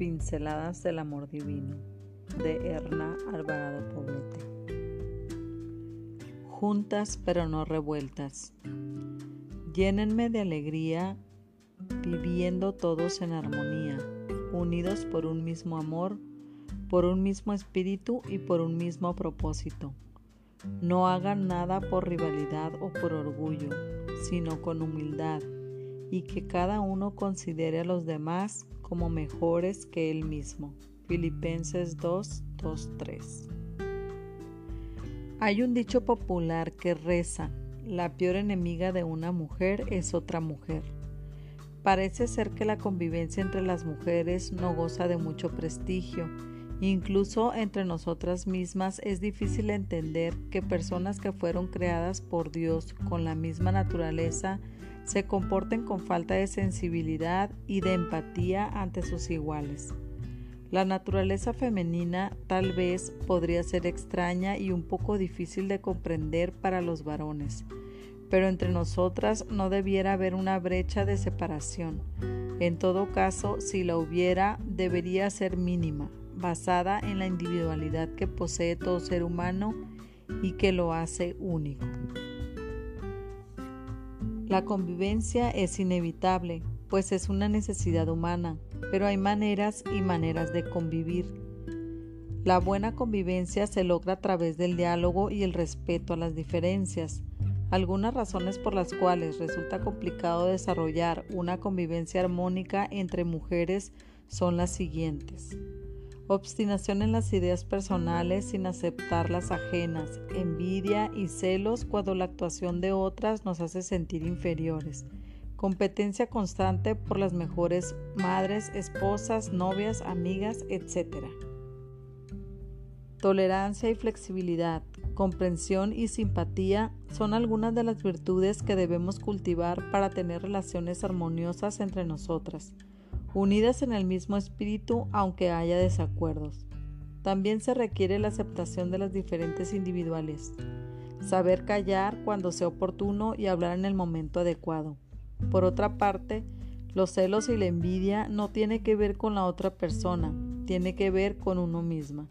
Pinceladas del Amor Divino de Erna Alvarado Poblete. Juntas pero no revueltas. Llénenme de alegría, viviendo todos en armonía, unidos por un mismo amor, por un mismo espíritu y por un mismo propósito. No hagan nada por rivalidad o por orgullo, sino con humildad, y que cada uno considere a los demás como mejores que él mismo. Filipenses 2, 2, 3. Hay un dicho popular que reza, la peor enemiga de una mujer es otra mujer. Parece ser que la convivencia entre las mujeres no goza de mucho prestigio. Incluso entre nosotras mismas es difícil entender que personas que fueron creadas por Dios con la misma naturaleza se comporten con falta de sensibilidad y de empatía ante sus iguales. La naturaleza femenina tal vez podría ser extraña y un poco difícil de comprender para los varones, pero entre nosotras no debiera haber una brecha de separación. En todo caso, si la hubiera, debería ser mínima, basada en la individualidad que posee todo ser humano y que lo hace único. La convivencia es inevitable, pues es una necesidad humana, pero hay maneras y maneras de convivir. La buena convivencia se logra a través del diálogo y el respeto a las diferencias. Algunas razones por las cuales resulta complicado desarrollar una convivencia armónica entre mujeres son las siguientes obstinación en las ideas personales sin aceptar las ajenas, envidia y celos cuando la actuación de otras nos hace sentir inferiores, competencia constante por las mejores madres, esposas, novias, amigas, etc. Tolerancia y flexibilidad, comprensión y simpatía son algunas de las virtudes que debemos cultivar para tener relaciones armoniosas entre nosotras unidas en el mismo espíritu aunque haya desacuerdos. También se requiere la aceptación de las diferentes individuales, saber callar cuando sea oportuno y hablar en el momento adecuado. Por otra parte, los celos y la envidia no tiene que ver con la otra persona, tiene que ver con uno misma.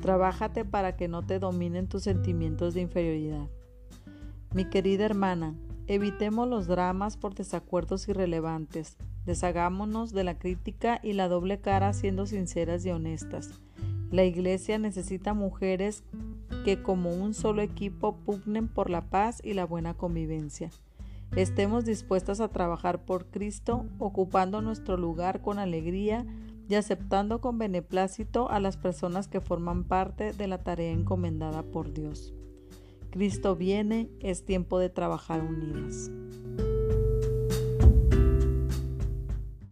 Trabájate para que no te dominen tus sentimientos de inferioridad. Mi querida hermana, evitemos los dramas por desacuerdos irrelevantes, Deshagámonos de la crítica y la doble cara siendo sinceras y honestas. La Iglesia necesita mujeres que como un solo equipo pugnen por la paz y la buena convivencia. Estemos dispuestas a trabajar por Cristo, ocupando nuestro lugar con alegría y aceptando con beneplácito a las personas que forman parte de la tarea encomendada por Dios. Cristo viene, es tiempo de trabajar unidas.